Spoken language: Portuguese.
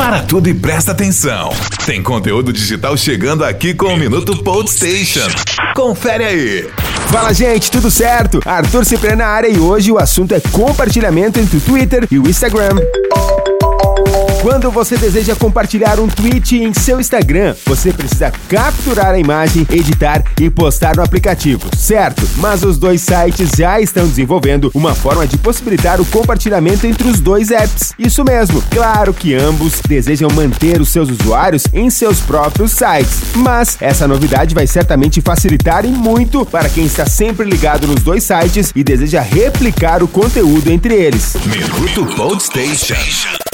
Para tudo e presta atenção. Tem conteúdo digital chegando aqui com o Minuto Station. Confere aí. Fala, gente, tudo certo? Arthur Cipriano na área e hoje o assunto é compartilhamento entre o Twitter e o Instagram. Quando você deseja compartilhar um tweet em seu Instagram, você precisa capturar a imagem, editar e postar no aplicativo, certo? Mas os dois sites já estão desenvolvendo uma forma de possibilitar o compartilhamento entre os dois apps. Isso mesmo, claro que ambos desejam manter os seus usuários em seus próprios sites, mas essa novidade vai certamente facilitar e muito para quem está sempre ligado nos dois sites e deseja replicar o conteúdo entre eles. Minuto Station.